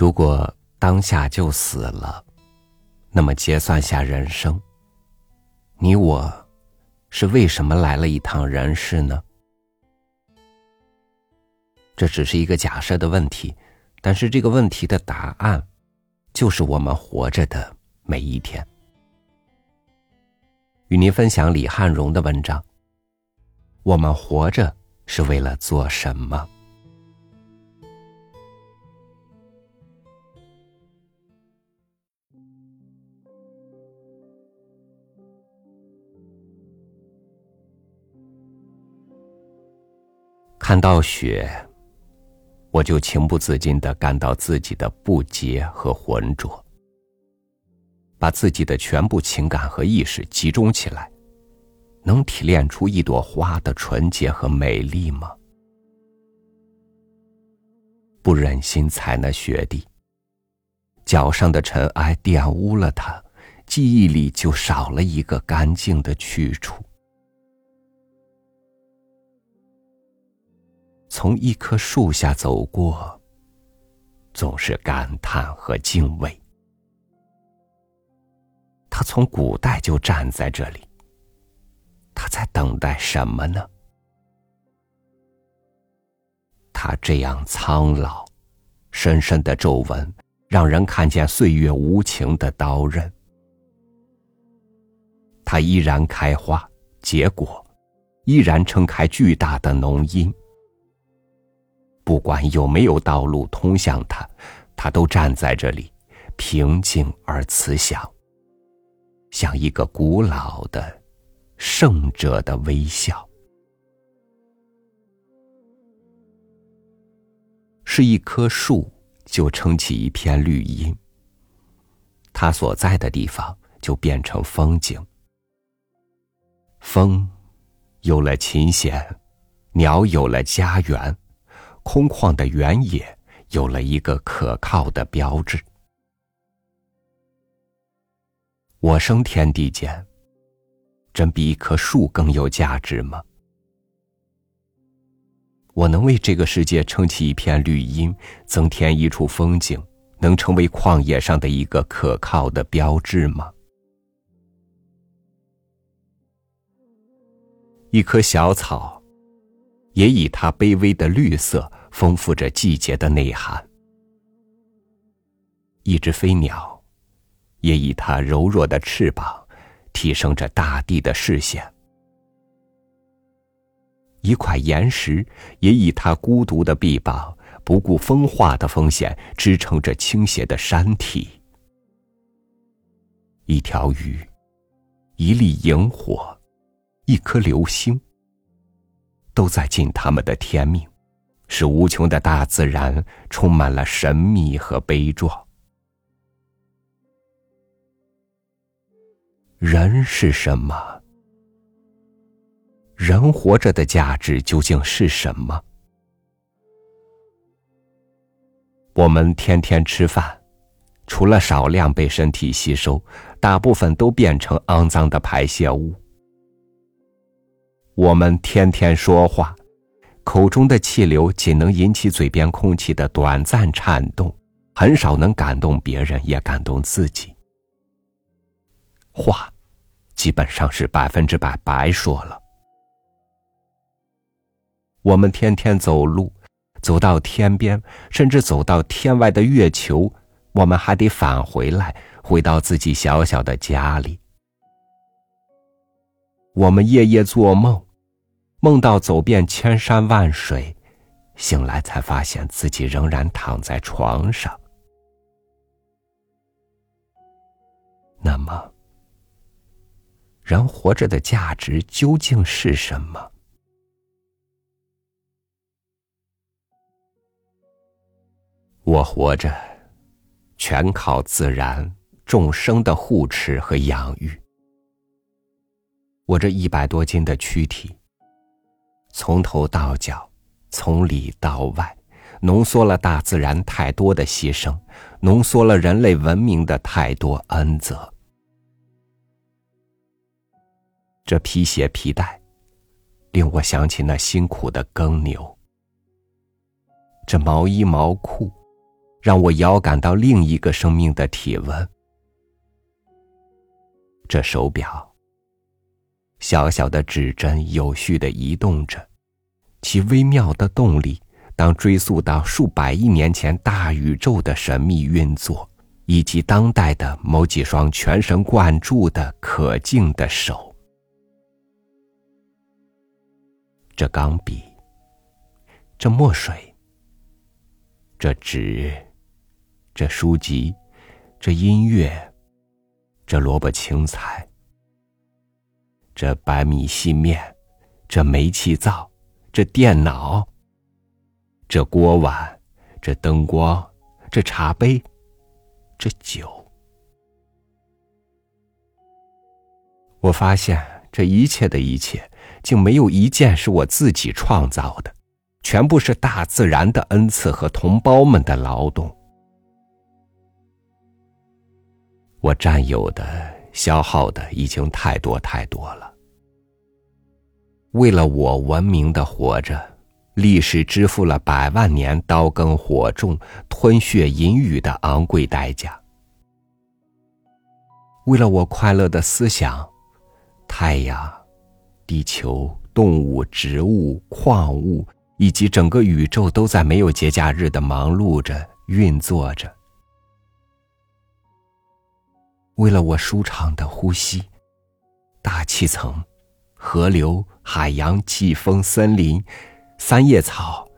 如果当下就死了，那么结算下人生，你我是为什么来了一趟人世呢？这只是一个假设的问题，但是这个问题的答案，就是我们活着的每一天。与您分享李汉荣的文章。我们活着是为了做什么？看到雪，我就情不自禁的感到自己的不洁和浑浊。把自己的全部情感和意识集中起来，能提炼出一朵花的纯洁和美丽吗？不忍心踩那雪地，脚上的尘埃玷污了它，记忆里就少了一个干净的去处。从一棵树下走过，总是感叹和敬畏。他从古代就站在这里，他在等待什么呢？他这样苍老，深深的皱纹让人看见岁月无情的刀刃。他依然开花结果，依然撑开巨大的浓荫。不管有没有道路通向他，他都站在这里，平静而慈祥。像一个古老的圣者的微笑，是一棵树就撑起一片绿荫，它所在的地方就变成风景。风有了琴弦，鸟有了家园，空旷的原野有了一个可靠的标志。我生天地间，真比一棵树更有价值吗？我能为这个世界撑起一片绿荫，增添一处风景，能成为旷野上的一个可靠的标志吗？一棵小草，也以它卑微的绿色丰富着季节的内涵；一只飞鸟。也以它柔弱的翅膀，提升着大地的视线；一块岩石也以它孤独的臂膀，不顾风化的风险，支撑着倾斜的山体；一条鱼，一粒萤火，一颗流星，都在尽他们的天命，使无穷的大自然充满了神秘和悲壮。人是什么？人活着的价值究竟是什么？我们天天吃饭，除了少量被身体吸收，大部分都变成肮脏的排泄物。我们天天说话，口中的气流仅能引起嘴边空气的短暂颤动，很少能感动别人，也感动自己。话，基本上是百分之百白说了。我们天天走路，走到天边，甚至走到天外的月球，我们还得返回来，回到自己小小的家里。我们夜夜做梦，梦到走遍千山万水，醒来才发现自己仍然躺在床上。那么。人活着的价值究竟是什么？我活着，全靠自然众生的护持和养育。我这一百多斤的躯体，从头到脚，从里到外，浓缩了大自然太多的牺牲，浓缩了人类文明的太多恩泽。这皮鞋皮带，令我想起那辛苦的耕牛；这毛衣毛裤，让我遥感到另一个生命的体温。这手表，小小的指针有序的移动着，其微妙的动力，当追溯到数百亿年前大宇宙的神秘运作，以及当代的某几双全神贯注的可敬的手。这钢笔，这墨水，这纸，这书籍，这音乐，这萝卜青菜，这白米细面，这煤气灶，这电脑，这锅碗，这灯光，这茶杯，这酒。我发现这一切的一切。竟没有一件是我自己创造的，全部是大自然的恩赐和同胞们的劳动。我占有的、消耗的已经太多太多了。为了我文明的活着，历史支付了百万年刀耕火种、吞血饮雨的昂贵代价。为了我快乐的思想，太阳。地球、动物、植物、矿物以及整个宇宙都在没有节假日的忙碌着、运作着。为了我舒畅的呼吸，大气层、河流、海洋、季风、森林、三叶草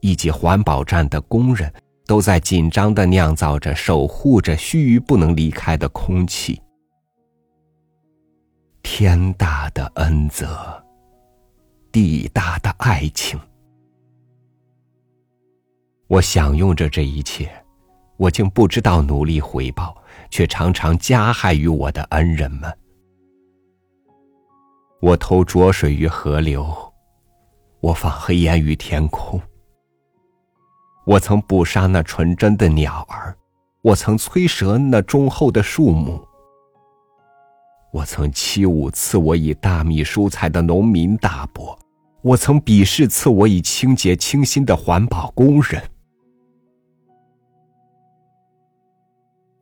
以及环保站的工人，都在紧张的酿造着、守护着须臾不能离开的空气。天大的恩泽，地大的爱情。我享用着这一切，我竟不知道努力回报，却常常加害于我的恩人们。我投浊水于河流，我放黑烟于天空。我曾捕杀那纯真的鸟儿，我曾摧折那忠厚的树木。我曾欺侮赐我以大米蔬菜的农民大伯，我曾鄙视赐我以清洁清新的环保工人。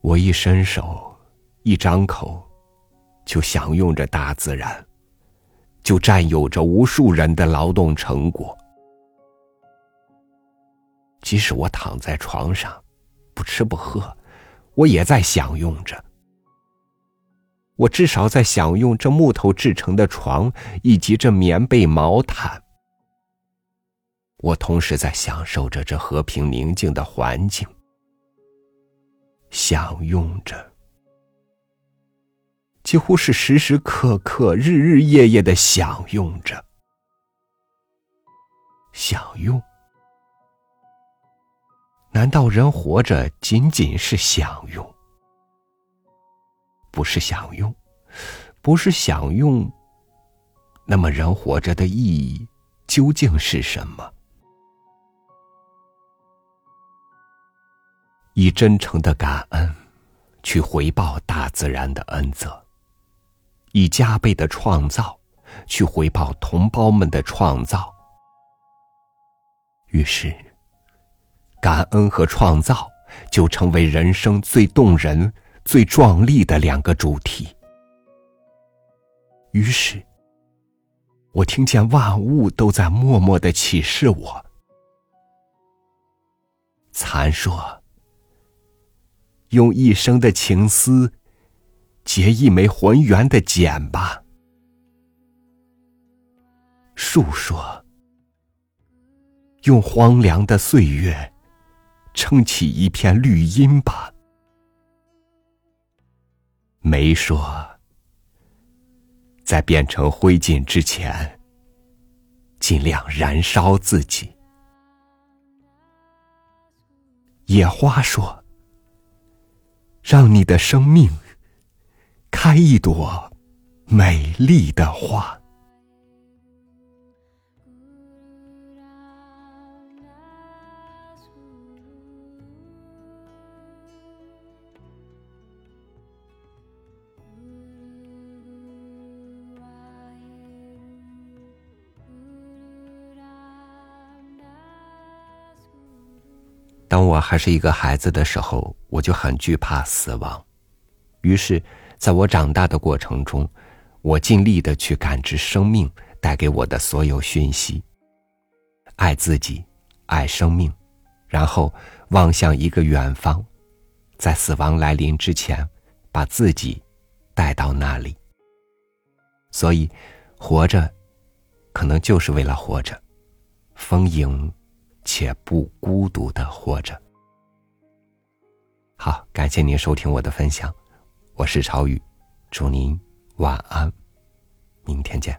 我一伸手，一张口，就享用着大自然，就占有着无数人的劳动成果。即使我躺在床上，不吃不喝，我也在享用着。我至少在享用这木头制成的床，以及这棉被毛毯。我同时在享受着这和平宁静的环境，享用着，几乎是时时刻刻、日日夜夜的享用着。享用？难道人活着仅仅是享用？不是享用，不是享用。那么，人活着的意义究竟是什么？以真诚的感恩去回报大自然的恩泽，以加倍的创造去回报同胞们的创造。于是，感恩和创造就成为人生最动人。最壮丽的两个主题。于是，我听见万物都在默默的启示我：蚕说，用一生的情丝结一枚浑圆的茧吧；树说，用荒凉的岁月撑起一片绿荫吧。梅说，在变成灰烬之前，尽量燃烧自己。野花说：“让你的生命开一朵美丽的花。”当我还是一个孩子的时候，我就很惧怕死亡。于是，在我长大的过程中，我尽力的去感知生命带给我的所有讯息，爱自己，爱生命，然后望向一个远方，在死亡来临之前，把自己带到那里。所以，活着，可能就是为了活着，丰盈且不孤独的活着。好，感谢您收听我的分享。我是朝雨，祝您晚安，明天见。